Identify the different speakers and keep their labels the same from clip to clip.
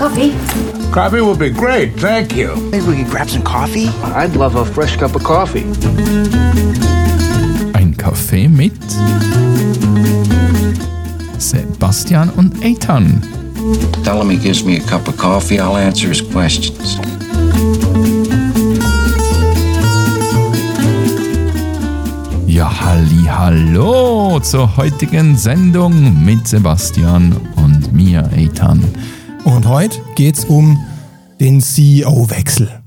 Speaker 1: coffee?
Speaker 2: Coffee would be great, thank you.
Speaker 3: Maybe we could grab some coffee?
Speaker 4: I'd love a fresh cup of coffee.
Speaker 5: Ein Kaffee mit Sebastian und Eitan.
Speaker 4: Tell him he gives me a cup of coffee, I'll answer his questions.
Speaker 5: Ja, halli, hallo zur heutigen Sendung mit Sebastian und mir, Eitan.
Speaker 6: Und heute geht's um den CEO-Wechsel.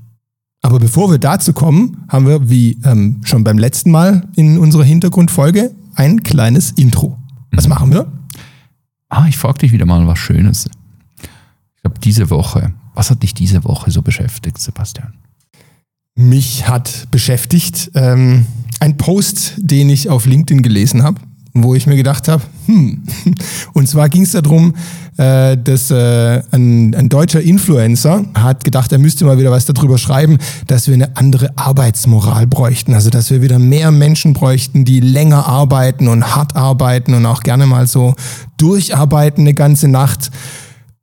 Speaker 6: Aber bevor wir dazu kommen, haben wir, wie ähm, schon beim letzten Mal in unserer Hintergrundfolge, ein kleines Intro. Was machen wir?
Speaker 5: Ah, ich frage dich wieder mal was Schönes. Ich glaube, diese Woche, was hat dich diese Woche so beschäftigt, Sebastian?
Speaker 6: Mich hat beschäftigt ähm, ein Post, den ich auf LinkedIn gelesen habe, wo ich mir gedacht habe, hm, und zwar ging es darum, äh, dass äh, ein, ein deutscher Influencer hat gedacht, er müsste mal wieder was darüber schreiben, dass wir eine andere Arbeitsmoral bräuchten. Also dass wir wieder mehr Menschen bräuchten, die länger arbeiten und hart arbeiten und auch gerne mal so durcharbeiten eine ganze Nacht.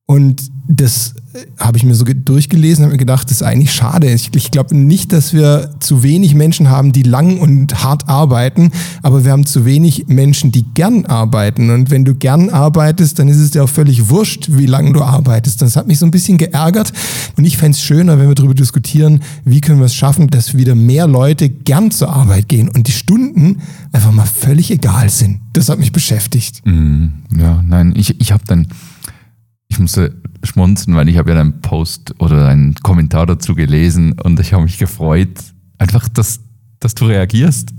Speaker 6: Und das habe ich mir so durchgelesen und habe mir gedacht, das ist eigentlich schade. Ich, ich glaube nicht, dass wir zu wenig Menschen haben, die lang und hart arbeiten, aber wir haben zu wenig Menschen, die gern arbeiten. Und wenn du gern arbeitest, dann ist es dir auch völlig wurscht, wie lange du arbeitest. Das hat mich so ein bisschen geärgert und ich fände es schöner, wenn wir darüber diskutieren, wie können wir es schaffen, dass wieder mehr Leute gern zur Arbeit gehen und die Stunden einfach mal völlig egal sind. Das hat mich beschäftigt.
Speaker 5: Mm, ja, nein, ich, ich habe dann, ich musste schmunzen, weil ich habe ja einen Post oder einen Kommentar dazu gelesen und ich habe mich gefreut, einfach, dass, dass du reagierst.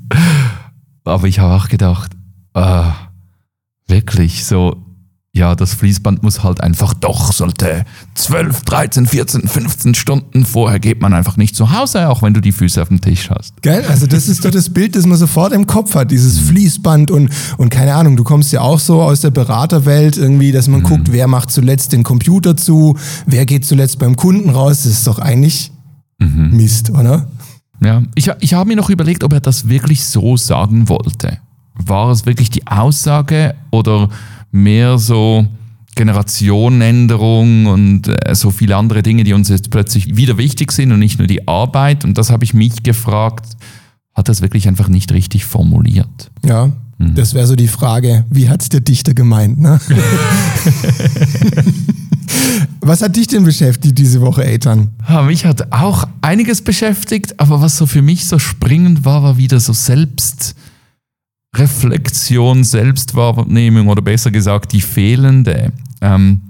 Speaker 5: Aber ich habe auch gedacht, ah, wirklich, so, ja, das Fließband muss halt einfach doch, sollte 12, 13, 14, 15 Stunden vorher geht man einfach nicht zu Hause, auch wenn du die Füße auf dem Tisch hast.
Speaker 6: Geil, also das ist doch das Bild, das man sofort im Kopf hat, dieses Fließband und, und keine Ahnung, du kommst ja auch so aus der Beraterwelt irgendwie, dass man mhm. guckt, wer macht zuletzt den Computer zu, wer geht zuletzt beim Kunden raus, das ist doch eigentlich mhm. Mist, oder?
Speaker 5: Ja, ich, ich habe mir noch überlegt, ob er das wirklich so sagen wollte. War es wirklich die Aussage oder mehr so Generationenänderung und äh, so viele andere Dinge, die uns jetzt plötzlich wieder wichtig sind und nicht nur die Arbeit. Und das habe ich mich gefragt, hat das wirklich einfach nicht richtig formuliert?
Speaker 6: Ja, mhm. das wäre so die Frage, wie hat es der Dichter gemeint? Ne? was hat dich denn beschäftigt diese Woche, Ethan?
Speaker 5: Ja, mich hat auch einiges beschäftigt, aber was so für mich so springend war, war wieder so selbst Reflexion, Selbstwahrnehmung oder besser gesagt die fehlende. Ähm,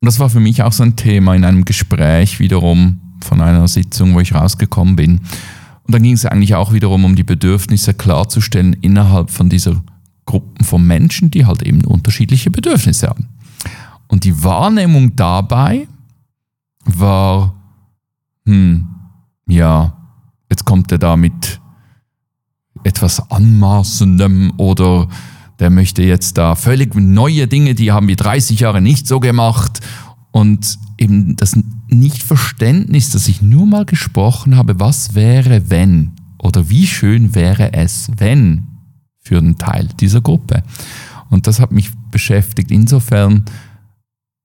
Speaker 5: und das war für mich auch so ein Thema in einem Gespräch wiederum von einer Sitzung, wo ich rausgekommen bin. Und dann ging es eigentlich auch wiederum um die Bedürfnisse klarzustellen innerhalb von dieser Gruppen von Menschen, die halt eben unterschiedliche Bedürfnisse haben. Und die Wahrnehmung dabei war, hm, ja, jetzt kommt er da mit etwas Anmaßendem oder der möchte jetzt da völlig neue Dinge, die haben wir 30 Jahre nicht so gemacht. Und eben das Nichtverständnis, dass ich nur mal gesprochen habe, was wäre, wenn oder wie schön wäre es, wenn für einen Teil dieser Gruppe. Und das hat mich beschäftigt. Insofern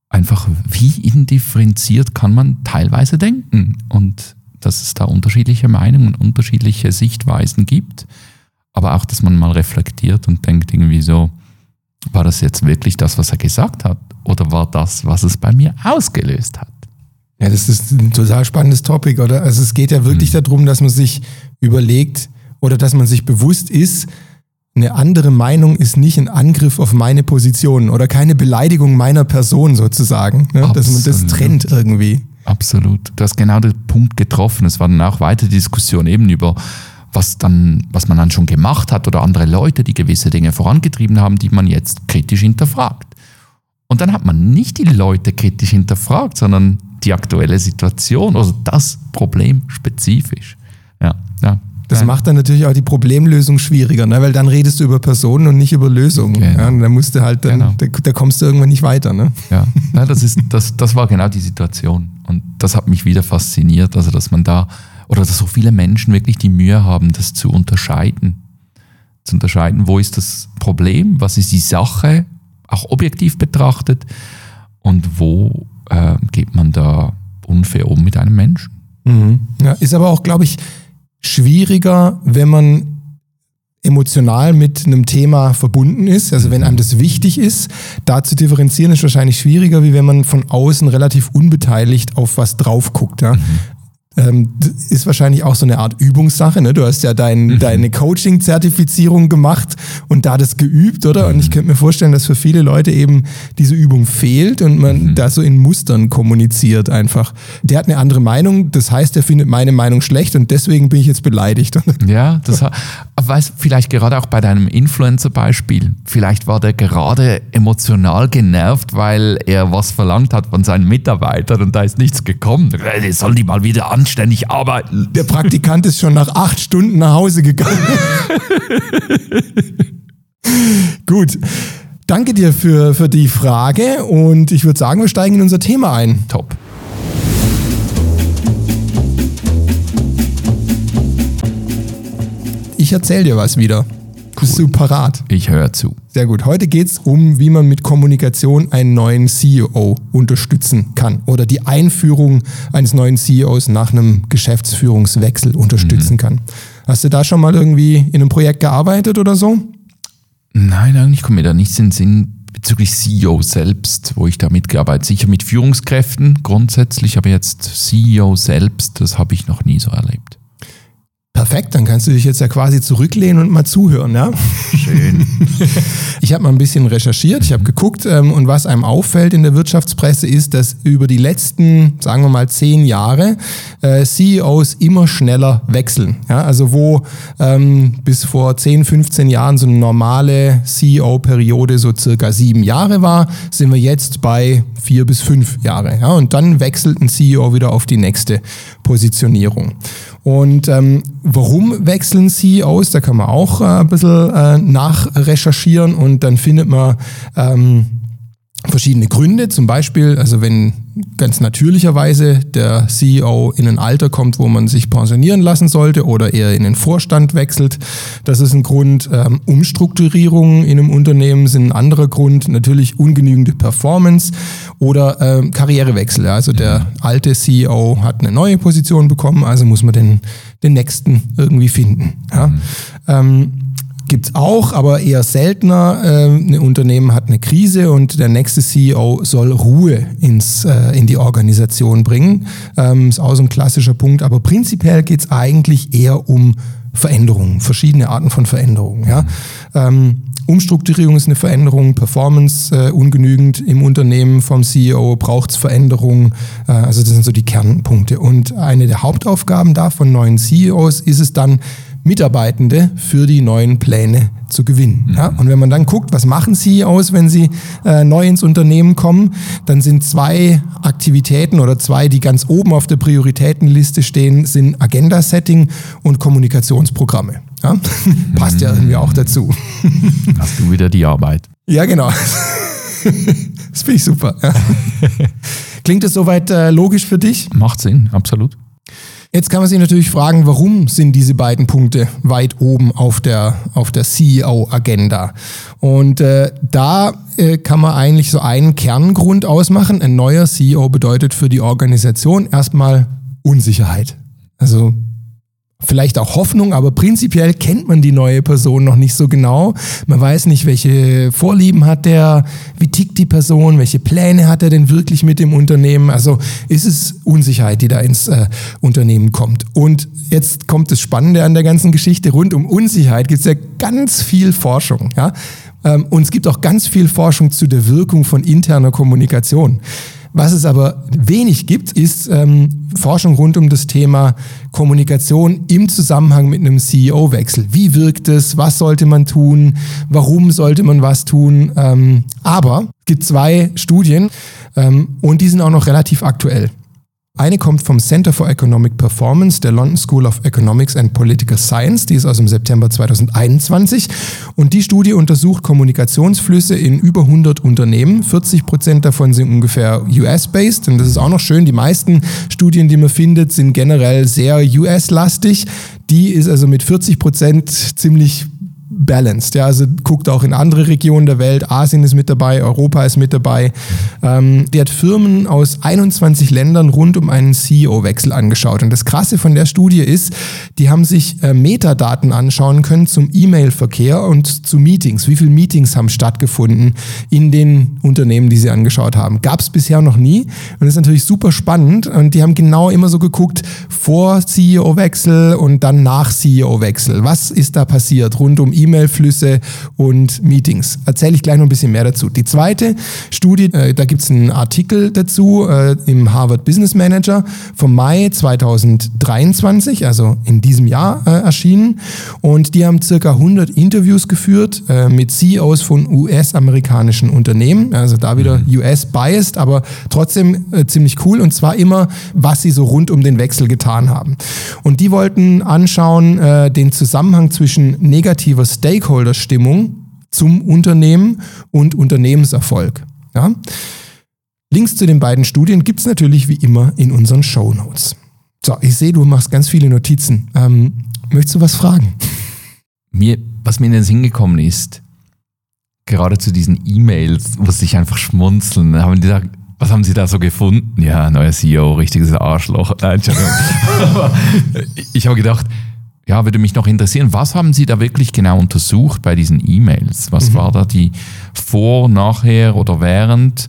Speaker 5: einfach, wie indifferenziert kann man teilweise denken und dass es da unterschiedliche Meinungen, unterschiedliche Sichtweisen gibt aber auch, dass man mal reflektiert und denkt irgendwie so, war das jetzt wirklich das, was er gesagt hat? Oder war das, was es bei mir ausgelöst hat?
Speaker 6: Ja, das ist ein total spannendes Topic, oder? Also es geht ja wirklich mhm. darum, dass man sich überlegt oder dass man sich bewusst ist, eine andere Meinung ist nicht ein Angriff auf meine Position oder keine Beleidigung meiner Person sozusagen. Ne? Dass man das trennt irgendwie.
Speaker 5: Absolut. Du hast genau den Punkt getroffen. Es war dann auch weitere Diskussion eben über was, dann, was man dann schon gemacht hat oder andere Leute, die gewisse Dinge vorangetrieben haben, die man jetzt kritisch hinterfragt. Und dann hat man nicht die Leute kritisch hinterfragt, sondern die aktuelle Situation, also das Problem spezifisch. Ja, ja.
Speaker 6: Das macht dann natürlich auch die Problemlösung schwieriger, ne? weil dann redest du über Personen und nicht über Lösungen. Genau. Ja, und dann musst du halt, dann, genau. da, da, kommst du irgendwann nicht weiter. Ne?
Speaker 5: Ja, ja das, ist, das, das war genau die Situation. Und das hat mich wieder fasziniert, also dass man da oder dass so viele Menschen wirklich die Mühe haben, das zu unterscheiden. Zu unterscheiden, wo ist das Problem, was ist die Sache, auch objektiv betrachtet, und wo äh, geht man da unfair um mit einem Menschen.
Speaker 6: Mhm. Ja, ist aber auch, glaube ich, schwieriger, wenn man emotional mit einem Thema verbunden ist, also wenn einem das wichtig ist, da zu differenzieren ist wahrscheinlich schwieriger, wie wenn man von außen relativ unbeteiligt auf was drauf guckt. Ja? Ähm, ist wahrscheinlich auch so eine Art Übungssache. Ne? Du hast ja dein, mhm. deine Coaching-Zertifizierung gemacht und da das geübt, oder? Und ich könnte mir vorstellen, dass für viele Leute eben diese Übung fehlt und man mhm. da so in Mustern kommuniziert einfach. Der hat eine andere Meinung, das heißt, er findet meine Meinung schlecht und deswegen bin ich jetzt beleidigt.
Speaker 5: Ja, das weiß vielleicht gerade auch bei deinem Influencer-Beispiel. Vielleicht war der gerade emotional genervt, weil er was verlangt hat von seinen Mitarbeitern und da ist nichts gekommen. Die sollen die mal wieder anschauen anständig arbeiten.
Speaker 6: Der Praktikant ist schon nach acht Stunden nach Hause gegangen. Gut. Danke dir für, für die Frage und ich würde sagen, wir steigen in unser Thema ein.
Speaker 5: Top.
Speaker 6: Ich erzähle dir was wieder. Bist du parat?
Speaker 5: Ich höre zu.
Speaker 6: Sehr gut. Heute geht es um, wie man mit Kommunikation einen neuen CEO unterstützen kann oder die Einführung eines neuen CEOs nach einem Geschäftsführungswechsel unterstützen mhm. kann. Hast du da schon mal irgendwie in einem Projekt gearbeitet oder so?
Speaker 5: Nein, eigentlich kommt mir da nichts in den Sinn bezüglich CEO selbst, wo ich da mitgearbeitet Sicher mit Führungskräften grundsätzlich, aber jetzt CEO selbst, das habe ich noch nie so erlebt.
Speaker 6: Perfekt, dann kannst du dich jetzt ja quasi zurücklehnen und mal zuhören, ja?
Speaker 5: Schön.
Speaker 6: Ich habe mal ein bisschen recherchiert, ich habe geguckt ähm, und was einem auffällt in der Wirtschaftspresse ist, dass über die letzten, sagen wir mal, zehn Jahre äh, CEOs immer schneller wechseln. Ja? Also wo ähm, bis vor 10, 15 Jahren so eine normale CEO-Periode so circa sieben Jahre war, sind wir jetzt bei vier bis fünf Jahre. Ja? Und dann wechselt ein CEO wieder auf die nächste Positionierung. Und ähm, warum wechseln CEOs? Da kann man auch äh, ein bisschen äh, nachrecherchieren und dann findet man ähm, verschiedene Gründe. Zum Beispiel, also wenn ganz natürlicherweise der CEO in ein Alter kommt, wo man sich pensionieren lassen sollte oder er in den Vorstand wechselt, das ist ein Grund. Ähm, Umstrukturierungen in einem Unternehmen sind ein anderer Grund. Natürlich ungenügende Performance oder ähm, Karrierewechsel. Also der alte CEO hat eine neue Position bekommen, also muss man den, den nächsten irgendwie finden. Ja? Mhm. Ähm, Gibt es auch, aber eher seltener. Ähm, ein Unternehmen hat eine Krise und der nächste CEO soll Ruhe ins, äh, in die Organisation bringen. Ähm, ist auch so ein klassischer Punkt. Aber prinzipiell geht es eigentlich eher um Veränderungen, verschiedene Arten von Veränderungen. Ja? Ähm, Umstrukturierung ist eine Veränderung, Performance äh, ungenügend im Unternehmen vom CEO, braucht es Veränderungen. Äh, also das sind so die Kernpunkte. Und eine der Hauptaufgaben da von neuen CEOs ist es dann, Mitarbeitende für die neuen Pläne zu gewinnen. Mhm. Ja? Und wenn man dann guckt, was machen CEOs, wenn sie äh, neu ins Unternehmen kommen, dann sind zwei Aktivitäten oder zwei, die ganz oben auf der Prioritätenliste stehen, sind Agenda-Setting und Kommunikationsprogramme. Ja? Passt ja irgendwie auch dazu.
Speaker 5: Hast du wieder die Arbeit.
Speaker 6: Ja, genau. das finde ich super. Ja. Klingt das soweit äh, logisch für dich?
Speaker 5: Macht Sinn, absolut.
Speaker 6: Jetzt kann man sich natürlich fragen, warum sind diese beiden Punkte weit oben auf der, auf der CEO-Agenda? Und äh, da äh, kann man eigentlich so einen Kerngrund ausmachen. Ein neuer CEO bedeutet für die Organisation erstmal Unsicherheit. Also vielleicht auch Hoffnung, aber prinzipiell kennt man die neue Person noch nicht so genau. Man weiß nicht, welche Vorlieben hat der, wie tickt die Person, welche Pläne hat er denn wirklich mit dem Unternehmen. Also ist es Unsicherheit, die da ins äh, Unternehmen kommt. Und jetzt kommt das Spannende an der ganzen Geschichte. Rund um Unsicherheit gibt es ja ganz viel Forschung. Ja? Ähm, und es gibt auch ganz viel Forschung zu der Wirkung von interner Kommunikation. Was es aber wenig gibt, ist ähm, Forschung rund um das Thema Kommunikation im Zusammenhang mit einem CEO-Wechsel. Wie wirkt es? Was sollte man tun? Warum sollte man was tun? Ähm, aber es gibt zwei Studien ähm, und die sind auch noch relativ aktuell. Eine kommt vom Center for Economic Performance der London School of Economics and Political Science, die ist aus dem September 2021 und die Studie untersucht Kommunikationsflüsse in über 100 Unternehmen. 40 Prozent davon sind ungefähr US-based und das ist auch noch schön. Die meisten Studien, die man findet, sind generell sehr US-lastig. Die ist also mit 40 Prozent ziemlich balanced. Ja, also guckt auch in andere Regionen der Welt. Asien ist mit dabei, Europa ist mit dabei. Ähm, die hat Firmen aus 21 Ländern rund um einen CEO-Wechsel angeschaut. Und das Krasse von der Studie ist, die haben sich äh, Metadaten anschauen können zum E-Mail-Verkehr und zu Meetings. Wie viele Meetings haben stattgefunden in den Unternehmen, die sie angeschaut haben? Gab es bisher noch nie. Und das ist natürlich super spannend. Und die haben genau immer so geguckt, vor CEO-Wechsel und dann nach CEO-Wechsel. Was ist da passiert rund um E-Mail-Flüsse und Meetings? Erzähle ich gleich noch ein bisschen mehr dazu. Die zweite Studie, äh, da gibt es einen Artikel dazu äh, im Harvard Business Manager vom Mai 2023, also in diesem Jahr äh, erschienen. Und die haben circa 100 Interviews geführt äh, mit CEOs von US-amerikanischen Unternehmen. Also da wieder US-biased, aber trotzdem äh, ziemlich cool. Und zwar immer, was sie so rund um den Wechsel getan haben. Und die wollten anschauen äh, den Zusammenhang zwischen negativer Stakeholder-Stimmung zum Unternehmen und Unternehmenserfolg. Ja? Links zu den beiden Studien gibt es natürlich wie immer in unseren Show Notes. So, ich sehe, du machst ganz viele Notizen. Ähm, möchtest du was fragen?
Speaker 5: Mir, was mir in den Sinn gekommen ist, gerade zu diesen E-Mails, muss ich einfach schmunzeln. Haben die gesagt, was haben Sie da so gefunden? Ja, neuer CEO, richtiges Arschloch. Nein, ich habe gedacht, ja, würde mich noch interessieren, was haben Sie da wirklich genau untersucht bei diesen E-Mails? Was war da die Vor-, Nachher oder Während?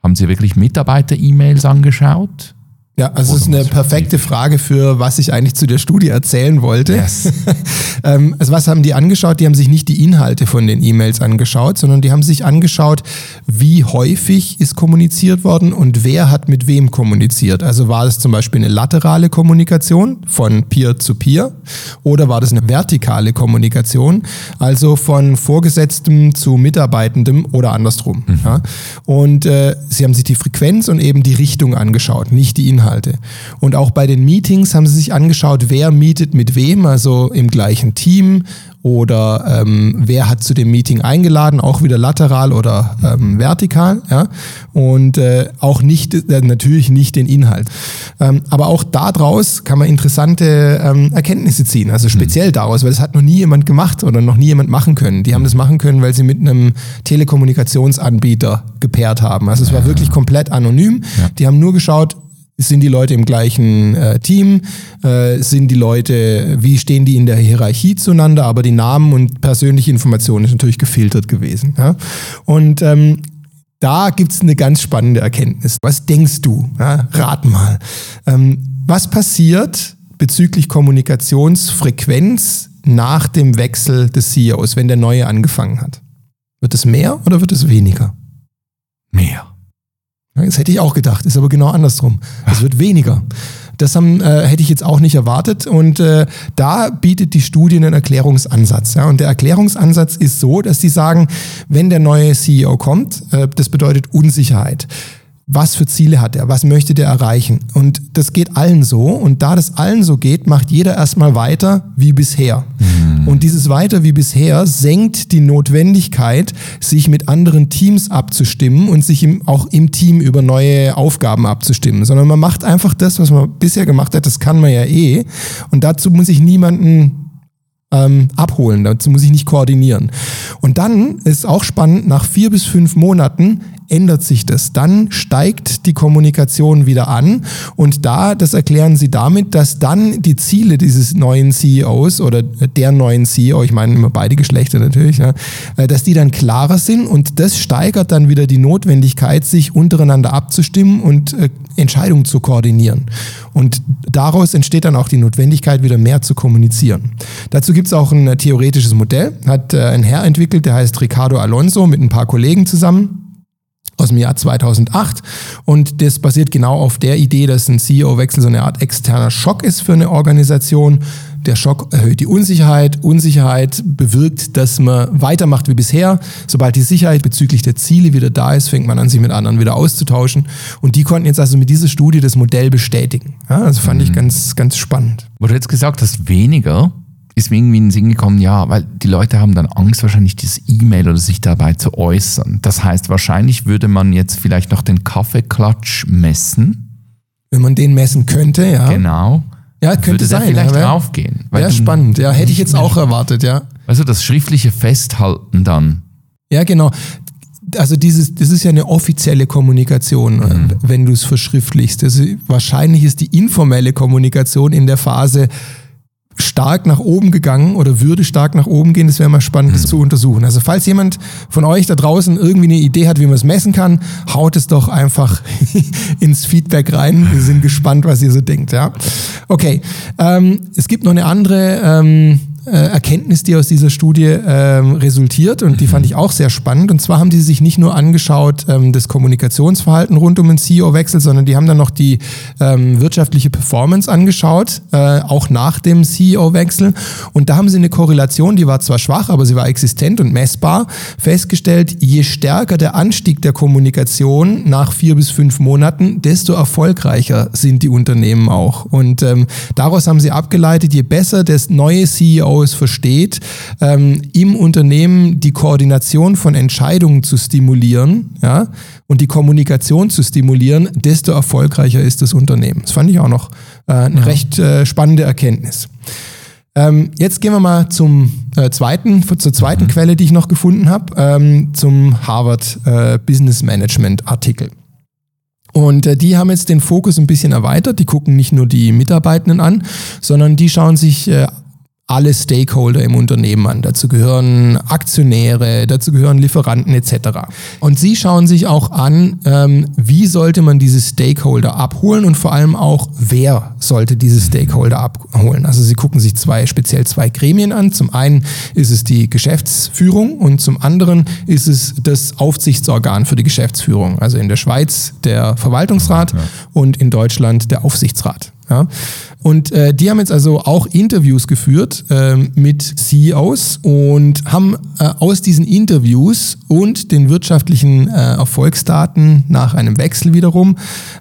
Speaker 5: Haben Sie wirklich Mitarbeiter-E-Mails angeschaut?
Speaker 6: Ja, also es ist eine perfekte Frage für, was ich eigentlich zu der Studie erzählen wollte.
Speaker 5: Yes.
Speaker 6: ähm, also was haben die angeschaut? Die haben sich nicht die Inhalte von den E-Mails angeschaut, sondern die haben sich angeschaut, wie häufig ist kommuniziert worden und wer hat mit wem kommuniziert. Also war es zum Beispiel eine laterale Kommunikation von Peer zu Peer oder war das eine vertikale Kommunikation, also von Vorgesetztem zu Mitarbeitendem oder andersrum. Ja? Und äh, sie haben sich die Frequenz und eben die Richtung angeschaut, nicht die Inhalte. Und auch bei den Meetings haben sie sich angeschaut, wer mietet mit wem, also im gleichen Team oder ähm, wer hat zu dem Meeting eingeladen, auch wieder lateral oder ähm, vertikal, ja. Und äh, auch nicht, äh, natürlich nicht den Inhalt. Ähm, aber auch daraus kann man interessante ähm, Erkenntnisse ziehen, also speziell daraus, weil das hat noch nie jemand gemacht oder noch nie jemand machen können. Die haben das machen können, weil sie mit einem Telekommunikationsanbieter gepaart haben. Also es war wirklich komplett anonym. Die haben nur geschaut, sind die Leute im gleichen äh, Team? Äh, sind die Leute, wie stehen die in der Hierarchie zueinander? Aber die Namen und persönliche Informationen ist natürlich gefiltert gewesen. Ja? Und ähm, da gibt's eine ganz spannende Erkenntnis. Was denkst du? Ja, rat mal. Ähm, was passiert bezüglich Kommunikationsfrequenz nach dem Wechsel des CEOs, wenn der neue angefangen hat? Wird es mehr oder wird es weniger?
Speaker 5: Mehr.
Speaker 6: Das hätte ich auch gedacht, ist aber genau andersrum. Es wird weniger. Das haben, äh, hätte ich jetzt auch nicht erwartet. Und äh, da bietet die Studie einen Erklärungsansatz. Ja? Und der Erklärungsansatz ist so, dass sie sagen, wenn der neue CEO kommt, äh, das bedeutet Unsicherheit. Was für Ziele hat er? Was möchte der erreichen? Und das geht allen so. Und da das allen so geht, macht jeder erstmal weiter wie bisher. Und dieses weiter wie bisher senkt die Notwendigkeit, sich mit anderen Teams abzustimmen und sich im, auch im Team über neue Aufgaben abzustimmen, sondern man macht einfach das, was man bisher gemacht hat. Das kann man ja eh. Und dazu muss ich niemanden ähm, abholen. Dazu muss ich nicht koordinieren. Und dann ist auch spannend, nach vier bis fünf Monaten ändert sich das. Dann steigt die Kommunikation wieder an und da, das erklären sie damit, dass dann die Ziele dieses neuen CEOs oder der neuen CEO, ich meine immer beide Geschlechter natürlich, äh, dass die dann klarer sind und das steigert dann wieder die Notwendigkeit, sich untereinander abzustimmen und äh, Entscheidungen zu koordinieren. Und daraus entsteht dann auch die Notwendigkeit, wieder mehr zu kommunizieren. Dazu gibt es auch ein äh, theoretisches Modell, hat äh, ein Herr entwickelt, der heißt Ricardo Alonso mit ein paar Kollegen zusammen aus dem Jahr 2008 und das basiert genau auf der Idee, dass ein CEO-Wechsel so eine Art externer Schock ist für eine Organisation. Der Schock erhöht die Unsicherheit. Unsicherheit bewirkt, dass man weitermacht wie bisher. Sobald die Sicherheit bezüglich der Ziele wieder da ist, fängt man an, sich mit anderen wieder auszutauschen. Und die konnten jetzt also mit dieser Studie das Modell bestätigen. Ja, also fand ich ganz, ganz spannend.
Speaker 5: Wo du jetzt gesagt hast, weniger, ist mir irgendwie in den Sinn gekommen, ja, weil die Leute haben dann Angst, wahrscheinlich dieses E-Mail oder sich dabei zu äußern. Das heißt, wahrscheinlich würde man jetzt vielleicht noch den Kaffeeklatsch messen.
Speaker 6: Wenn man den messen könnte, ja.
Speaker 5: Genau.
Speaker 6: Ja, könnte
Speaker 5: würde
Speaker 6: sein.
Speaker 5: vielleicht
Speaker 6: ja,
Speaker 5: draufgehen. Du-
Speaker 6: spannend. Ja, hätte ich jetzt auch erwartet, ja.
Speaker 5: Also das schriftliche Festhalten dann.
Speaker 6: Ja, genau. Also dieses, das ist ja eine offizielle Kommunikation, mhm. wenn du es verschriftlichst. Also wahrscheinlich ist die informelle Kommunikation in der Phase stark nach oben gegangen oder würde stark nach oben gehen. Das wäre mal spannend, das mhm. zu untersuchen. Also falls jemand von euch da draußen irgendwie eine Idee hat, wie man es messen kann, haut es doch einfach ins Feedback rein. Wir sind gespannt, was ihr so denkt. Ja, okay. Ähm, es gibt noch eine andere ähm, äh, Erkenntnis, die aus dieser Studie ähm, resultiert und die fand ich auch sehr spannend. Und zwar haben die sich nicht nur angeschaut ähm, das Kommunikationsverhalten rund um den CEO-Wechsel, sondern die haben dann noch die ähm, wirtschaftliche Performance angeschaut, äh, auch nach dem CEO-Wechsel. Und da haben sie eine Korrelation, die war zwar schwach, aber sie war existent und messbar, festgestellt, je stärker der Anstieg der Kommunikation nach vier bis fünf Monaten, desto erfolgreicher sind die Unternehmen auch. Und ähm, daraus haben sie abgeleitet, je besser das neue CEO es versteht, ähm, im Unternehmen die Koordination von Entscheidungen zu stimulieren ja, und die Kommunikation zu stimulieren, desto erfolgreicher ist das Unternehmen. Das fand ich auch noch äh, eine ja. recht äh, spannende Erkenntnis. Ähm, jetzt gehen wir mal zum äh, zweiten, zur zweiten mhm. Quelle, die ich noch gefunden habe, ähm, zum Harvard äh, Business Management Artikel. Und äh, die haben jetzt den Fokus ein bisschen erweitert. Die gucken nicht nur die Mitarbeitenden an, sondern die schauen sich äh, alle Stakeholder im Unternehmen an. Dazu gehören Aktionäre, dazu gehören Lieferanten etc. Und sie schauen sich auch an, ähm, wie sollte man diese Stakeholder abholen und vor allem auch, wer sollte diese Stakeholder abholen. Also sie gucken sich zwei, speziell zwei Gremien an. Zum einen ist es die Geschäftsführung und zum anderen ist es das Aufsichtsorgan für die Geschäftsführung. Also in der Schweiz der Verwaltungsrat ja. und in Deutschland der Aufsichtsrat. Ja? Und äh, die haben jetzt also auch Interviews geführt äh, mit CEOs und haben äh, aus diesen Interviews und den wirtschaftlichen äh, Erfolgsdaten nach einem Wechsel wiederum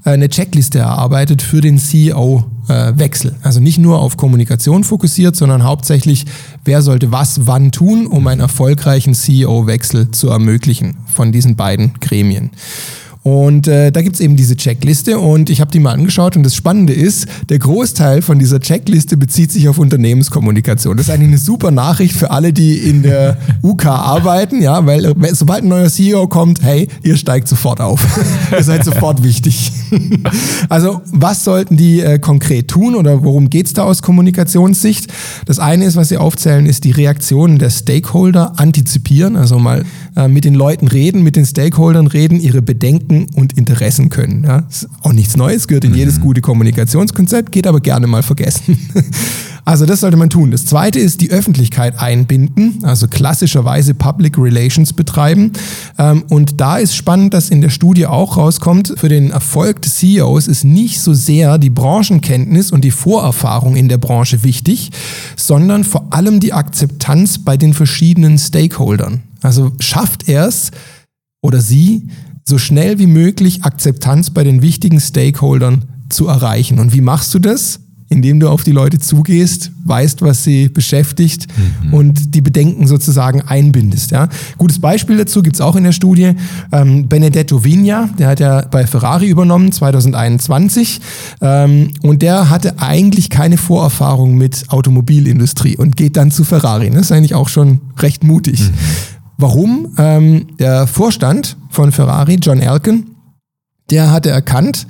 Speaker 6: äh, eine Checkliste erarbeitet für den CEO. Äh, Wechsel. Also nicht nur auf Kommunikation fokussiert, sondern hauptsächlich, wer sollte was wann tun, um einen erfolgreichen CEO-Wechsel zu ermöglichen von diesen beiden Gremien. Und äh, da gibt's eben diese Checkliste und ich habe die mal angeschaut und das Spannende ist, der Großteil von dieser Checkliste bezieht sich auf Unternehmenskommunikation. Das ist eigentlich eine super Nachricht für alle, die in der UK arbeiten, ja, weil äh, sobald ein neuer CEO kommt, hey, ihr steigt sofort auf. ihr seid sofort wichtig. also was sollten die äh, konkret tun oder worum geht's da aus Kommunikationssicht? Das eine ist, was sie aufzählen, ist die Reaktionen der Stakeholder antizipieren, also mal äh, mit den Leuten reden, mit den Stakeholdern reden, ihre Bedenken Denken und Interessen können. Ja, ist auch nichts Neues, gehört in jedes mhm. gute Kommunikationskonzept, geht aber gerne mal vergessen. Also das sollte man tun. Das zweite ist die Öffentlichkeit einbinden, also klassischerweise Public Relations betreiben. Ähm, und da ist spannend, dass in der Studie auch rauskommt, für den Erfolg des CEOs ist nicht so sehr die Branchenkenntnis und die Vorerfahrung in der Branche wichtig, sondern vor allem die Akzeptanz bei den verschiedenen Stakeholdern. Also schafft er es oder sie, so schnell wie möglich Akzeptanz bei den wichtigen Stakeholdern zu erreichen. Und wie machst du das? Indem du auf die Leute zugehst, weißt, was sie beschäftigt mhm. und die Bedenken sozusagen einbindest. Ja? Gutes Beispiel dazu gibt's auch in der Studie. Ähm, Benedetto Vigna, der hat ja bei Ferrari übernommen 2021 ähm, und der hatte eigentlich keine Vorerfahrung mit Automobilindustrie und geht dann zu Ferrari. Das ist eigentlich auch schon recht mutig. Mhm. Warum? Ähm, der Vorstand von Ferrari, John Elkin, der hatte erkannt,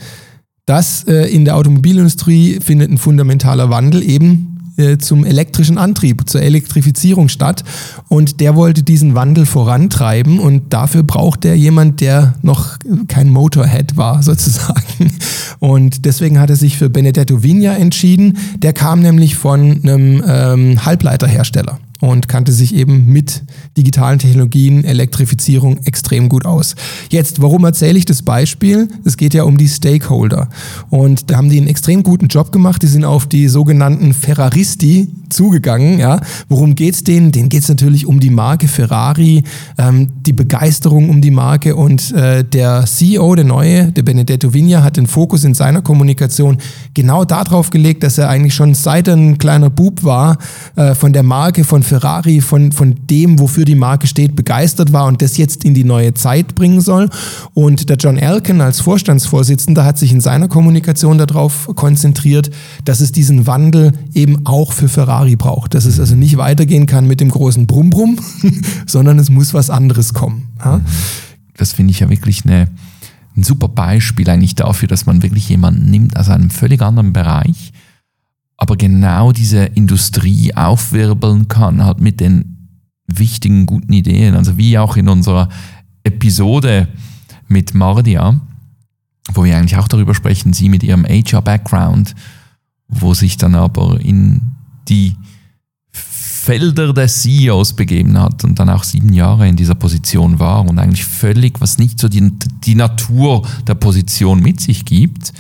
Speaker 6: dass äh, in der Automobilindustrie findet ein fundamentaler Wandel eben äh, zum elektrischen Antrieb, zur Elektrifizierung statt. Und der wollte diesen Wandel vorantreiben und dafür braucht er jemand, der noch kein Motorhead war, sozusagen. Und deswegen hat er sich für Benedetto Vigna entschieden. Der kam nämlich von einem ähm, Halbleiterhersteller und kannte sich eben mit digitalen Technologien, Elektrifizierung extrem gut aus. Jetzt, warum erzähle ich das Beispiel? Es geht ja um die Stakeholder. Und da haben die einen extrem guten Job gemacht. Die sind auf die sogenannten Ferraristi zugegangen. Ja. Worum geht's denen? Denen geht's natürlich um die Marke Ferrari, ähm, die Begeisterung um die Marke. Und äh, der CEO, der neue, der Benedetto Vigna, hat den Fokus in seiner Kommunikation genau darauf gelegt, dass er eigentlich schon seit er ein kleiner Bub war, äh, von der Marke von Ferrari von, von dem, wofür die Marke steht, begeistert war und das jetzt in die neue Zeit bringen soll. Und der John Elkin als Vorstandsvorsitzender hat sich in seiner Kommunikation darauf konzentriert, dass es diesen Wandel eben auch für Ferrari braucht. Dass es also nicht weitergehen kann mit dem großen Brumm-Brumm, sondern es muss was anderes kommen. Ja?
Speaker 5: Das finde ich ja wirklich eine, ein super Beispiel eigentlich dafür, dass man wirklich jemanden nimmt aus einem völlig anderen Bereich, aber genau diese Industrie aufwirbeln kann, halt mit den wichtigen, guten Ideen. Also wie auch in unserer Episode mit Mardia, wo wir eigentlich auch darüber sprechen, sie mit ihrem HR-Background, wo sich dann aber in die Felder des CEOs begeben hat und dann auch sieben Jahre in dieser Position war und eigentlich völlig, was nicht so die, die Natur der Position mit sich gibt,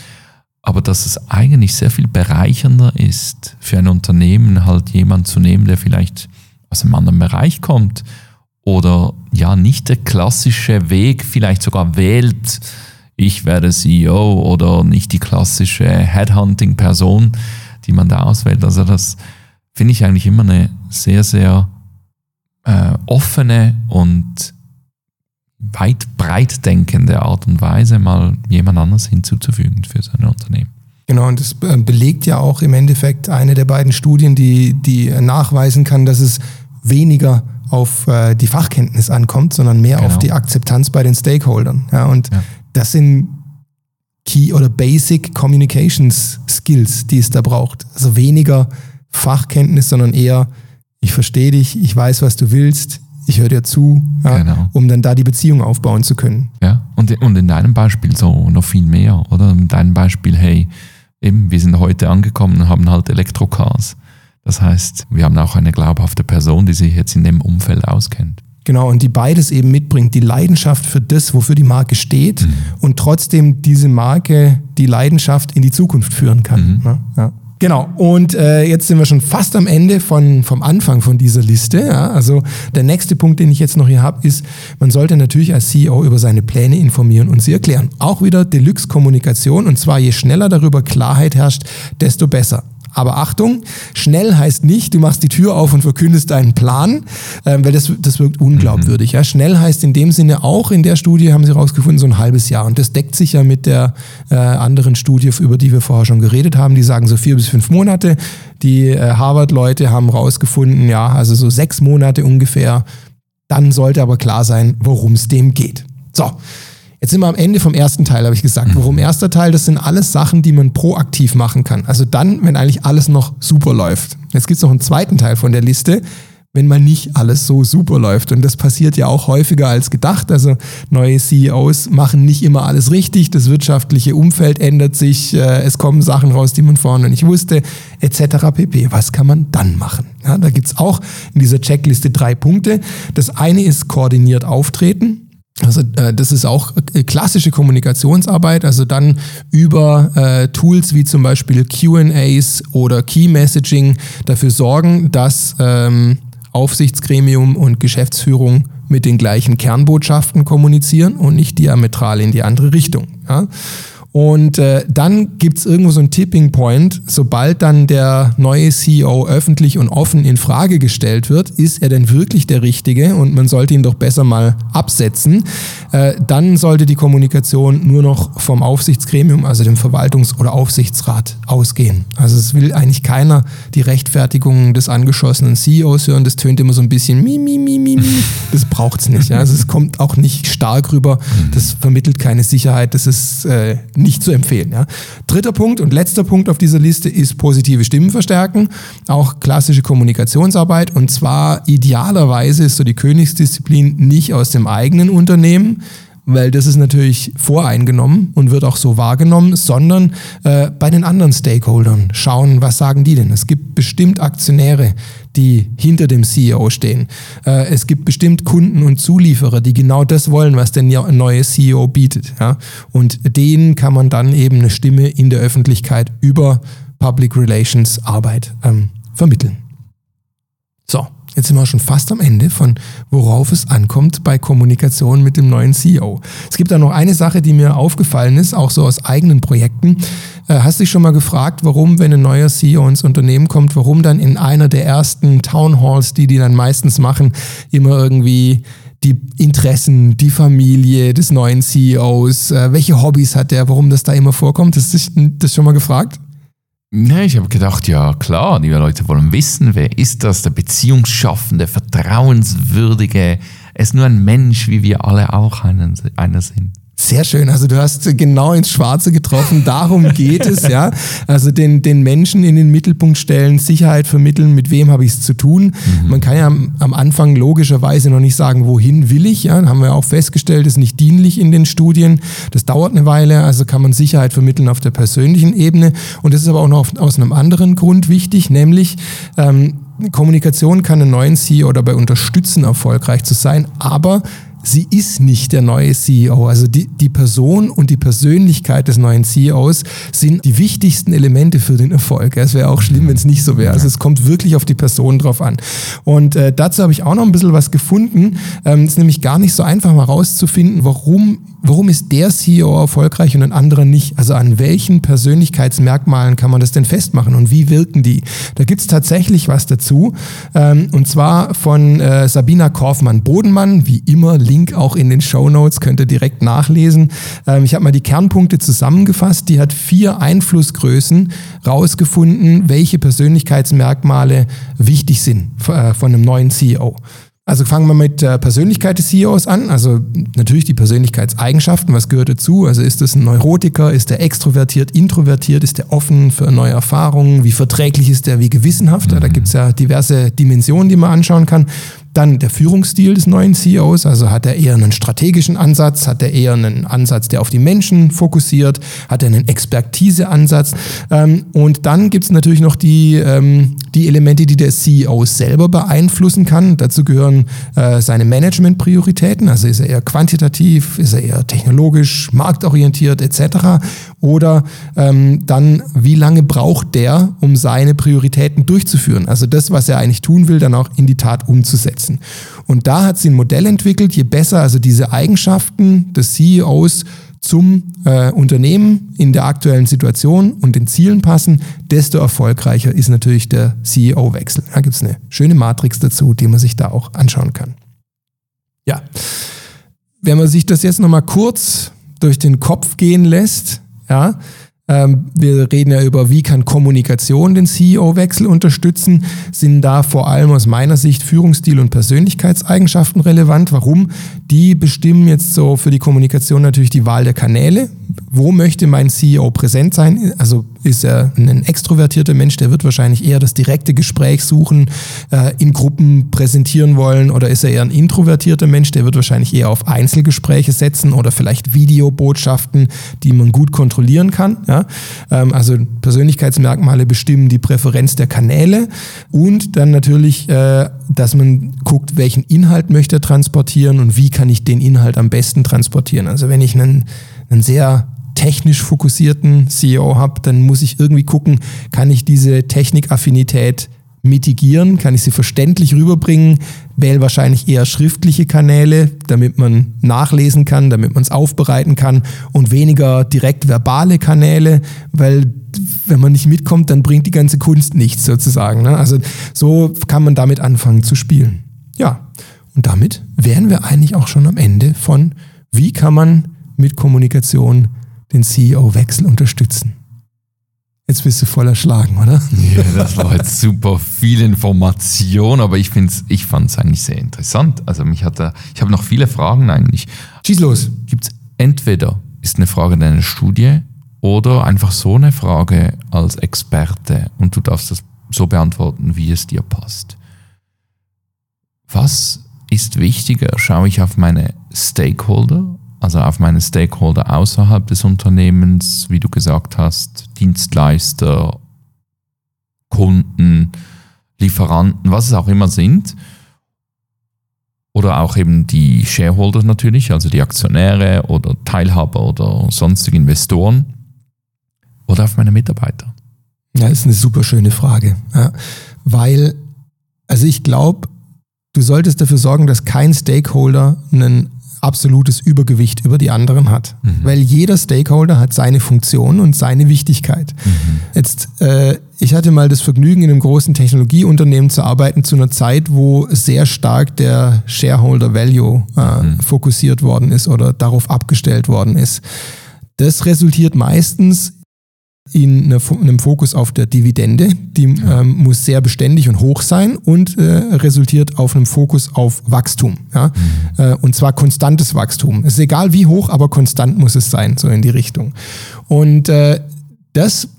Speaker 5: aber dass es eigentlich sehr viel bereichernder ist, für ein Unternehmen halt jemand zu nehmen, der vielleicht aus einem anderen Bereich kommt oder ja nicht der klassische Weg vielleicht sogar wählt, ich werde CEO oder nicht die klassische Headhunting-Person, die man da auswählt. Also das finde ich eigentlich immer eine sehr, sehr äh, offene und weit breit denkende Art und Weise, mal jemand anders hinzuzufügen für sein Unternehmen.
Speaker 6: Genau, und das äh, belegt ja auch im Endeffekt eine der beiden Studien, die, die nachweisen kann, dass es weniger auf äh, die Fachkenntnis ankommt, sondern mehr genau. auf die Akzeptanz bei den Stakeholdern. Ja, und ja. das sind Key oder Basic Communications Skills, die es da braucht. Also weniger Fachkenntnis, sondern eher, ich verstehe dich, ich weiß, was du willst, ich höre dir zu, ja, genau. um dann da die Beziehung aufbauen zu können.
Speaker 5: Ja, und, und in deinem Beispiel so noch viel mehr, oder? In deinem Beispiel, hey, eben, wir sind heute angekommen und haben halt Elektrocars. Das heißt, wir haben auch eine glaubhafte Person, die sich jetzt in dem Umfeld auskennt.
Speaker 6: Genau, und die beides eben mitbringt, die Leidenschaft für das, wofür die Marke steht mhm. und trotzdem diese Marke, die Leidenschaft in die Zukunft führen kann. Mhm. Ne? Ja. Genau, und äh, jetzt sind wir schon fast am Ende von, vom Anfang von dieser Liste. Ja? Also der nächste Punkt, den ich jetzt noch hier habe, ist, man sollte natürlich als CEO über seine Pläne informieren und sie erklären. Auch wieder Deluxe-Kommunikation und zwar je schneller darüber Klarheit herrscht, desto besser. Aber Achtung, schnell heißt nicht, du machst die Tür auf und verkündest deinen Plan, ähm, weil das, das wirkt unglaubwürdig. Mhm. Ja. Schnell heißt in dem Sinne auch, in der Studie haben sie herausgefunden, so ein halbes Jahr. Und das deckt sich ja mit der äh, anderen Studie, über die wir vorher schon geredet haben. Die sagen so vier bis fünf Monate. Die äh, Harvard-Leute haben herausgefunden, ja, also so sechs Monate ungefähr. Dann sollte aber klar sein, worum es dem geht. So, Jetzt sind wir am Ende vom ersten Teil, habe ich gesagt. Warum mhm. erster Teil? Das sind alles Sachen, die man proaktiv machen kann. Also dann, wenn eigentlich alles noch super läuft. Jetzt gibt es noch einen zweiten Teil von der Liste, wenn mal nicht alles so super läuft. Und das passiert ja auch häufiger als gedacht. Also neue CEOs machen nicht immer alles richtig. Das wirtschaftliche Umfeld ändert sich. Äh, es kommen Sachen raus, die man vorher noch nicht wusste, etc. pp. Was kann man dann machen? Ja, da gibt's auch in dieser Checkliste drei Punkte. Das eine ist koordiniert auftreten. Also äh, das ist auch äh, klassische Kommunikationsarbeit, also dann über äh, Tools wie zum Beispiel QAs oder Key Messaging dafür sorgen, dass ähm, Aufsichtsgremium und Geschäftsführung mit den gleichen Kernbotschaften kommunizieren und nicht diametral in die andere Richtung. Ja? Und äh, dann gibt's irgendwo so einen Tipping Point, sobald dann der neue CEO öffentlich und offen in Frage gestellt wird, ist er denn wirklich der Richtige und man sollte ihn doch besser mal absetzen. Äh, dann sollte die Kommunikation nur noch vom Aufsichtsgremium, also dem Verwaltungs- oder Aufsichtsrat, ausgehen. Also es will eigentlich keiner die Rechtfertigung des angeschossenen CEOs hören. Das tönt immer so ein bisschen mi, mi, mi, mi, mi. Das braucht's nicht. Ja? Also es kommt auch nicht stark rüber. Das vermittelt keine Sicherheit. Das ist äh, nicht zu empfehlen. Ja. Dritter Punkt und letzter Punkt auf dieser Liste ist positive Stimmen verstärken, auch klassische Kommunikationsarbeit und zwar idealerweise ist so die Königsdisziplin nicht aus dem eigenen Unternehmen, weil das ist natürlich voreingenommen und wird auch so wahrgenommen, sondern äh, bei den anderen Stakeholdern schauen, was sagen die denn. Es gibt bestimmt Aktionäre, die hinter dem CEO stehen. Äh, es gibt bestimmt Kunden und Zulieferer, die genau das wollen, was der neue CEO bietet. Ja? Und denen kann man dann eben eine Stimme in der Öffentlichkeit über Public Relations Arbeit ähm, vermitteln. So. Jetzt sind wir schon fast am Ende von worauf es ankommt bei Kommunikation mit dem neuen CEO. Es gibt da noch eine Sache, die mir aufgefallen ist, auch so aus eigenen Projekten. Äh, hast dich schon mal gefragt, warum, wenn ein neuer CEO ins Unternehmen kommt, warum dann in einer der ersten Town Halls, die die dann meistens machen, immer irgendwie die Interessen, die Familie des neuen CEOs, äh, welche Hobbys hat der, warum das da immer vorkommt? Hast du dich das schon mal gefragt?
Speaker 5: Nee, ich habe gedacht, ja klar, die Leute wollen wissen, wer ist das, der beziehungsschaffende, vertrauenswürdige, er ist nur ein Mensch, wie wir alle auch einer sind.
Speaker 6: Sehr schön. Also du hast genau ins Schwarze getroffen. Darum geht es, ja. Also den, den Menschen in den Mittelpunkt stellen, Sicherheit vermitteln, mit wem habe ich es zu tun. Mhm. Man kann ja am, am, Anfang logischerweise noch nicht sagen, wohin will ich. Ja, haben wir auch festgestellt, ist nicht dienlich in den Studien. Das dauert eine Weile. Also kann man Sicherheit vermitteln auf der persönlichen Ebene. Und das ist aber auch noch aus einem anderen Grund wichtig, nämlich ähm, Kommunikation kann einen neuen CEO dabei unterstützen, erfolgreich zu sein, aber sie ist nicht der neue CEO. Also die, die Person und die Persönlichkeit des neuen CEOs sind die wichtigsten Elemente für den Erfolg. Es wäre auch schlimm, wenn es nicht so wäre. Also es kommt wirklich auf die Person drauf an. Und äh, dazu habe ich auch noch ein bisschen was gefunden. Ähm, es ist nämlich gar nicht so einfach mal rauszufinden, warum warum ist der CEO erfolgreich und ein anderer nicht? Also an welchen Persönlichkeitsmerkmalen kann man das denn festmachen und wie wirken die? Da gibt es tatsächlich was dazu ähm, und zwar von äh, Sabina Korfmann-Bodenmann, wie immer, Link auch in den Show Notes, könnt ihr direkt nachlesen. Ähm, ich habe mal die Kernpunkte zusammengefasst, die hat vier Einflussgrößen rausgefunden, welche Persönlichkeitsmerkmale wichtig sind äh, von einem neuen CEO. Also fangen wir mit der Persönlichkeit des CEOs an. Also natürlich die Persönlichkeitseigenschaften, was gehört dazu? Also ist das ein Neurotiker, ist der extrovertiert, introvertiert, ist der offen für neue Erfahrungen, wie verträglich ist der, wie gewissenhaft? Mhm. Da gibt es ja diverse Dimensionen, die man anschauen kann. Dann der Führungsstil des neuen CEOs, also hat er eher einen strategischen Ansatz, hat er eher einen Ansatz, der auf die Menschen fokussiert, hat er einen Expertiseansatz. Ähm, und dann gibt es natürlich noch die, ähm, die Elemente, die der CEO selber beeinflussen kann. Dazu gehören äh, seine Managementprioritäten, also ist er eher quantitativ, ist er eher technologisch, marktorientiert etc. Oder ähm, dann, wie lange braucht der, um seine Prioritäten durchzuführen? Also das, was er eigentlich tun will, dann auch in die Tat umzusetzen umsetzen. Und da hat sie ein Modell entwickelt, je besser also diese Eigenschaften des CEOs zum äh, Unternehmen in der aktuellen Situation und den Zielen passen, desto erfolgreicher ist natürlich der CEO-Wechsel. Da gibt es eine schöne Matrix dazu, die man sich da auch anschauen kann. Ja, wenn man sich das jetzt nochmal kurz durch den Kopf gehen lässt, ja, wir reden ja über, wie kann Kommunikation den CEO-Wechsel unterstützen. Sind da vor allem aus meiner Sicht Führungsstil und Persönlichkeitseigenschaften relevant? Warum? Die bestimmen jetzt so für die Kommunikation natürlich die Wahl der Kanäle. Wo möchte mein CEO präsent sein? Also ist er ein extrovertierter Mensch, der wird wahrscheinlich eher das direkte Gespräch suchen, äh, in Gruppen präsentieren wollen, oder ist er eher ein introvertierter Mensch, der wird wahrscheinlich eher auf Einzelgespräche setzen oder vielleicht Videobotschaften, die man gut kontrollieren kann. Ja? Ähm, also Persönlichkeitsmerkmale bestimmen die Präferenz der Kanäle und dann natürlich, äh, dass man guckt, welchen Inhalt möchte er transportieren und wie kann ich den Inhalt am besten transportieren. Also wenn ich einen, einen sehr technisch fokussierten CEO habe, dann muss ich irgendwie gucken, kann ich diese Technikaffinität mitigieren, kann ich sie verständlich rüberbringen, wähle wahrscheinlich eher schriftliche Kanäle, damit man nachlesen kann, damit man es aufbereiten kann und weniger direkt verbale Kanäle, weil wenn man nicht mitkommt, dann bringt die ganze Kunst nichts sozusagen. Ne? Also so kann man damit anfangen zu spielen. Ja, und damit wären wir eigentlich auch schon am Ende von, wie kann man mit Kommunikation den CEO-Wechsel unterstützen. Jetzt bist du voller Schlagen, oder?
Speaker 5: Ja, das war jetzt super viel Information, aber ich, ich fand es eigentlich sehr interessant. Also mich hat da, ich habe noch viele Fragen eigentlich.
Speaker 6: Schieß los.
Speaker 5: Gibt es entweder ist eine Frage deiner Studie oder einfach so eine Frage als Experte und du darfst das so beantworten, wie es dir passt. Was ist wichtiger? Schaue ich auf meine Stakeholder also auf meine Stakeholder außerhalb des Unternehmens, wie du gesagt hast, Dienstleister, Kunden, Lieferanten, was es auch immer sind. Oder auch eben die Shareholder natürlich, also die Aktionäre oder Teilhaber oder sonstige Investoren. Oder auf meine Mitarbeiter.
Speaker 6: Ja, ist eine super schöne Frage. Ja, weil, also ich glaube, du solltest dafür sorgen, dass kein Stakeholder einen absolutes Übergewicht über die anderen hat. Weil jeder Stakeholder hat seine Funktion und seine Wichtigkeit. Jetzt, äh, ich hatte mal das Vergnügen, in einem großen Technologieunternehmen zu arbeiten, zu einer Zeit, wo sehr stark der Shareholder Value äh, fokussiert worden ist oder darauf abgestellt worden ist. Das resultiert meistens in einer einem Fokus auf der Dividende, die ähm, muss sehr beständig und hoch sein und äh, resultiert auf einem Fokus auf Wachstum. Ja? Äh, und zwar konstantes Wachstum. Es ist egal wie hoch, aber konstant muss es sein, so in die Richtung. Und äh, das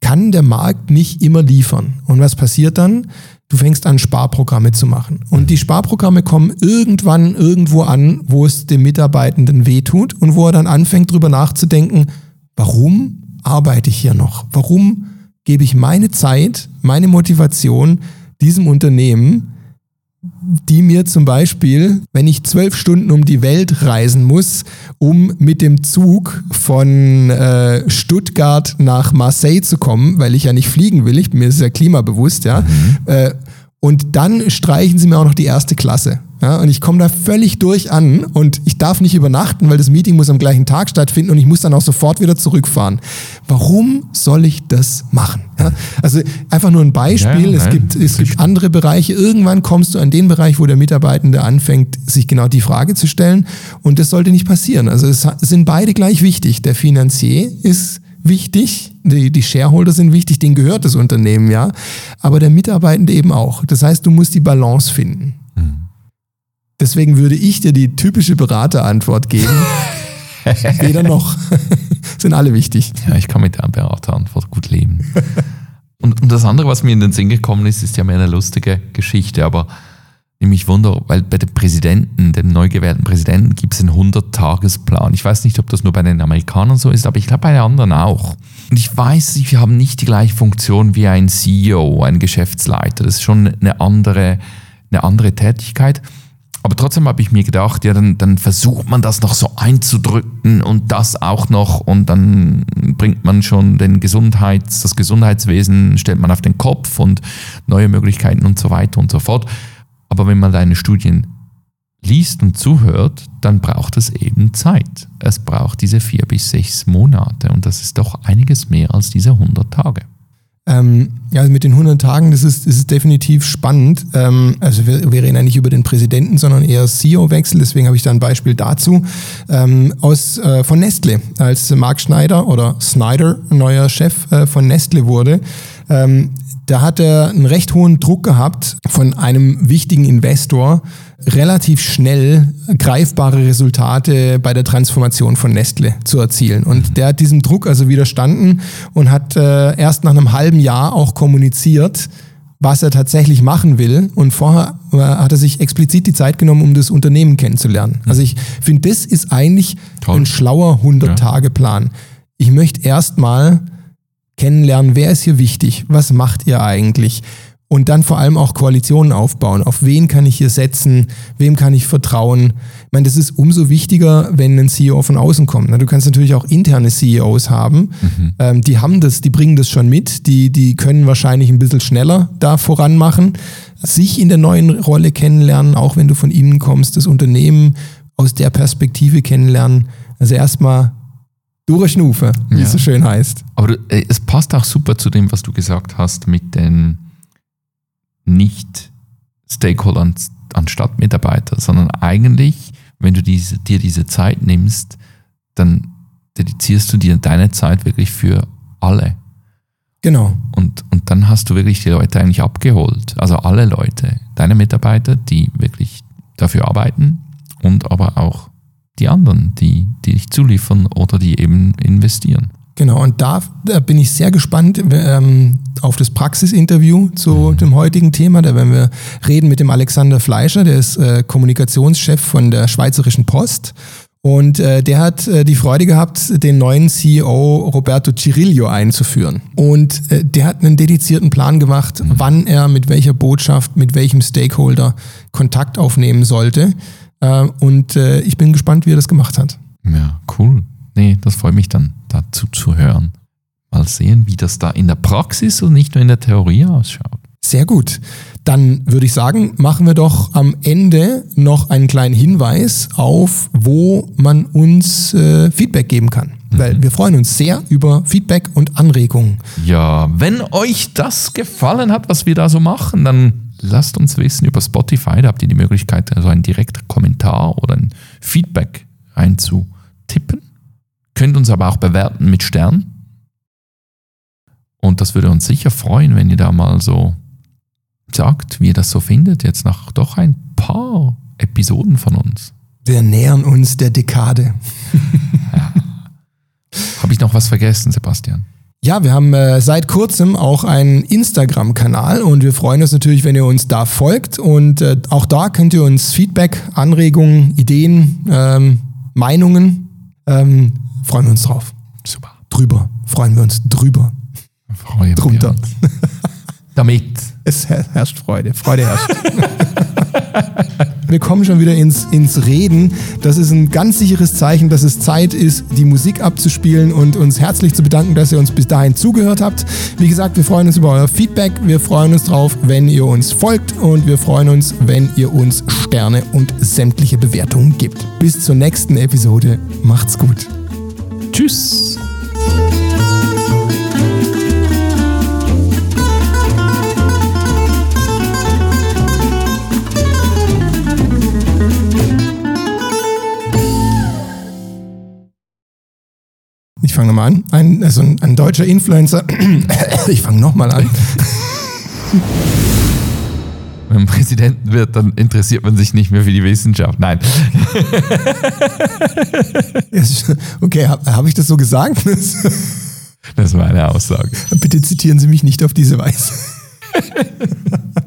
Speaker 6: kann der Markt nicht immer liefern. Und was passiert dann? Du fängst an, Sparprogramme zu machen. Und die Sparprogramme kommen irgendwann irgendwo an, wo es dem Mitarbeitenden wehtut und wo er dann anfängt, drüber nachzudenken, warum arbeite ich hier noch? Warum gebe ich meine Zeit, meine Motivation diesem Unternehmen, die mir zum Beispiel, wenn ich zwölf Stunden um die Welt reisen muss, um mit dem Zug von äh, Stuttgart nach Marseille zu kommen, weil ich ja nicht fliegen will, ich bin mir sehr klimabewusst, ja. Äh, und dann streichen sie mir auch noch die erste Klasse. Ja, und ich komme da völlig durch an und ich darf nicht übernachten, weil das Meeting muss am gleichen Tag stattfinden und ich muss dann auch sofort wieder zurückfahren. Warum soll ich das machen? Ja, also einfach nur ein Beispiel.
Speaker 5: Ja,
Speaker 6: es gibt, es gibt andere Bereiche. Irgendwann kommst du an den Bereich, wo der Mitarbeitende anfängt, sich genau die Frage zu stellen. Und das sollte nicht passieren. Also es sind beide gleich wichtig. Der Finanzier ist wichtig, die, die Shareholder sind wichtig, denen gehört das Unternehmen, ja. Aber der Mitarbeitende eben auch. Das heißt, du musst die Balance finden. Deswegen würde ich dir die typische Beraterantwort geben. Weder noch. sind alle wichtig.
Speaker 5: Ja, ich kann mit der Beraterantwort gut leben. Und, und das andere, was mir in den Sinn gekommen ist, ist ja mehr eine lustige Geschichte, aber nämlich Wunder, weil bei dem Präsidenten, dem neu gewählten Präsidenten, gibt es einen 100-Tagesplan. Ich weiß nicht, ob das nur bei den Amerikanern so ist, aber ich glaube bei den anderen auch. Und ich weiß, wir haben nicht die gleiche Funktion wie ein CEO, ein Geschäftsleiter. Das ist schon eine andere, eine andere Tätigkeit. Aber trotzdem habe ich mir gedacht, ja, dann, dann versucht man das noch so einzudrücken und das auch noch und dann bringt man schon den Gesundheits, das Gesundheitswesen, stellt man auf den Kopf und neue Möglichkeiten und so weiter und so fort. Aber wenn man deine Studien liest und zuhört, dann braucht es eben Zeit. Es braucht diese vier bis sechs Monate und das ist doch einiges mehr als diese 100 Tage.
Speaker 6: Ähm, ja, also mit den 100 Tagen, das ist, das ist definitiv spannend. Ähm, also wir, wir reden ja nicht über den Präsidenten, sondern eher CEO-Wechsel. Deswegen habe ich da ein Beispiel dazu. Ähm, aus, äh, von Nestle, als Mark Schneider oder Snyder neuer Chef äh, von Nestle wurde, ähm, da hat er einen recht hohen Druck gehabt von einem wichtigen Investor, relativ schnell greifbare Resultate bei der Transformation von Nestle zu erzielen. Und der hat diesem Druck also widerstanden und hat äh, erst nach einem halben Jahr auch kommuniziert, was er tatsächlich machen will. Und vorher äh, hat er sich explizit die Zeit genommen, um das Unternehmen kennenzulernen. Also ich finde, das ist eigentlich
Speaker 5: Toll.
Speaker 6: ein schlauer 100-Tage-Plan. Ich möchte erstmal kennenlernen, wer ist hier wichtig, was macht ihr eigentlich und dann vor allem auch Koalitionen aufbauen. Auf wen kann ich hier setzen, wem kann ich vertrauen. Ich meine, das ist umso wichtiger, wenn ein CEO von außen kommt. Du kannst natürlich auch interne CEOs haben, ähm, die haben das, die bringen das schon mit, die, die können wahrscheinlich ein bisschen schneller da voran machen, sich in der neuen Rolle kennenlernen, auch wenn du von innen kommst, das Unternehmen aus der Perspektive kennenlernen. Also erstmal durchschnufe, wie
Speaker 5: Ja.
Speaker 6: es so schön heißt.
Speaker 5: Aber äh, es passt auch super zu dem, was du gesagt hast mit den nicht-Stakeholdern anstatt Mitarbeiter, sondern eigentlich, wenn du diese, dir diese Zeit nimmst, dann dedizierst du dir deine Zeit wirklich für alle.
Speaker 6: Genau.
Speaker 5: Und, und dann hast du wirklich die Leute eigentlich abgeholt. Also alle Leute, deine Mitarbeiter, die wirklich dafür arbeiten und aber auch die anderen, die, die dich zuliefern oder die eben investieren.
Speaker 6: Genau, und da, da bin ich sehr gespannt ähm, auf das Praxisinterview zu dem heutigen Thema. Da werden wir reden mit dem Alexander Fleischer, der ist äh, Kommunikationschef von der Schweizerischen Post. Und äh, der hat äh, die Freude gehabt, den neuen CEO Roberto Cirillo einzuführen. Und äh, der hat einen dedizierten Plan gemacht, wann er mit welcher Botschaft, mit welchem Stakeholder Kontakt aufnehmen sollte. Äh, und äh, ich bin gespannt, wie er das gemacht hat.
Speaker 5: Ja, cool. Nee, das freut mich dann, dazu zu hören. Mal sehen, wie das da in der Praxis und nicht nur in der Theorie ausschaut.
Speaker 6: Sehr gut. Dann würde ich sagen, machen wir doch am Ende noch einen kleinen Hinweis auf, wo man uns äh, Feedback geben kann. Weil wir freuen uns sehr über Feedback und Anregungen.
Speaker 5: Ja, wenn euch das gefallen hat, was wir da so machen, dann lasst uns wissen über Spotify. Da habt ihr die Möglichkeit, also einen direkten Kommentar oder ein Feedback einzutippen. Könnt uns aber auch bewerten mit Sternen. Und das würde uns sicher freuen, wenn ihr da mal so sagt, wie ihr das so findet, jetzt nach doch ein paar Episoden von uns.
Speaker 6: Wir nähern uns der Dekade.
Speaker 5: Habe ich noch was vergessen, Sebastian?
Speaker 6: Ja, wir haben äh, seit kurzem auch einen Instagram-Kanal und wir freuen uns natürlich, wenn ihr uns da folgt. Und äh, auch da könnt ihr uns Feedback, Anregungen, Ideen, ähm, Meinungen, ähm, freuen wir uns drauf.
Speaker 5: Super.
Speaker 6: Drüber, freuen wir uns drüber.
Speaker 5: Freue
Speaker 6: Drunter.
Speaker 5: mich. Damit.
Speaker 6: Es her- herrscht Freude. Freude herrscht. Wir kommen schon wieder ins, ins Reden. Das ist ein ganz sicheres Zeichen, dass es Zeit ist, die Musik abzuspielen und uns herzlich zu bedanken, dass ihr uns bis dahin zugehört habt. Wie gesagt, wir freuen uns über euer Feedback. Wir freuen uns drauf, wenn ihr uns folgt und wir freuen uns, wenn ihr uns Sterne und sämtliche Bewertungen gibt. Bis zur nächsten Episode. Macht's gut.
Speaker 5: Tschüss.
Speaker 6: Ich fange nochmal an. Ein, also ein, ein deutscher Influencer. Ich fange nochmal an.
Speaker 5: Wenn man Präsident wird, dann interessiert man sich nicht mehr für die Wissenschaft. Nein.
Speaker 6: Okay, habe hab ich das so gesagt?
Speaker 5: Das war eine Aussage.
Speaker 6: Bitte zitieren Sie mich nicht auf diese Weise.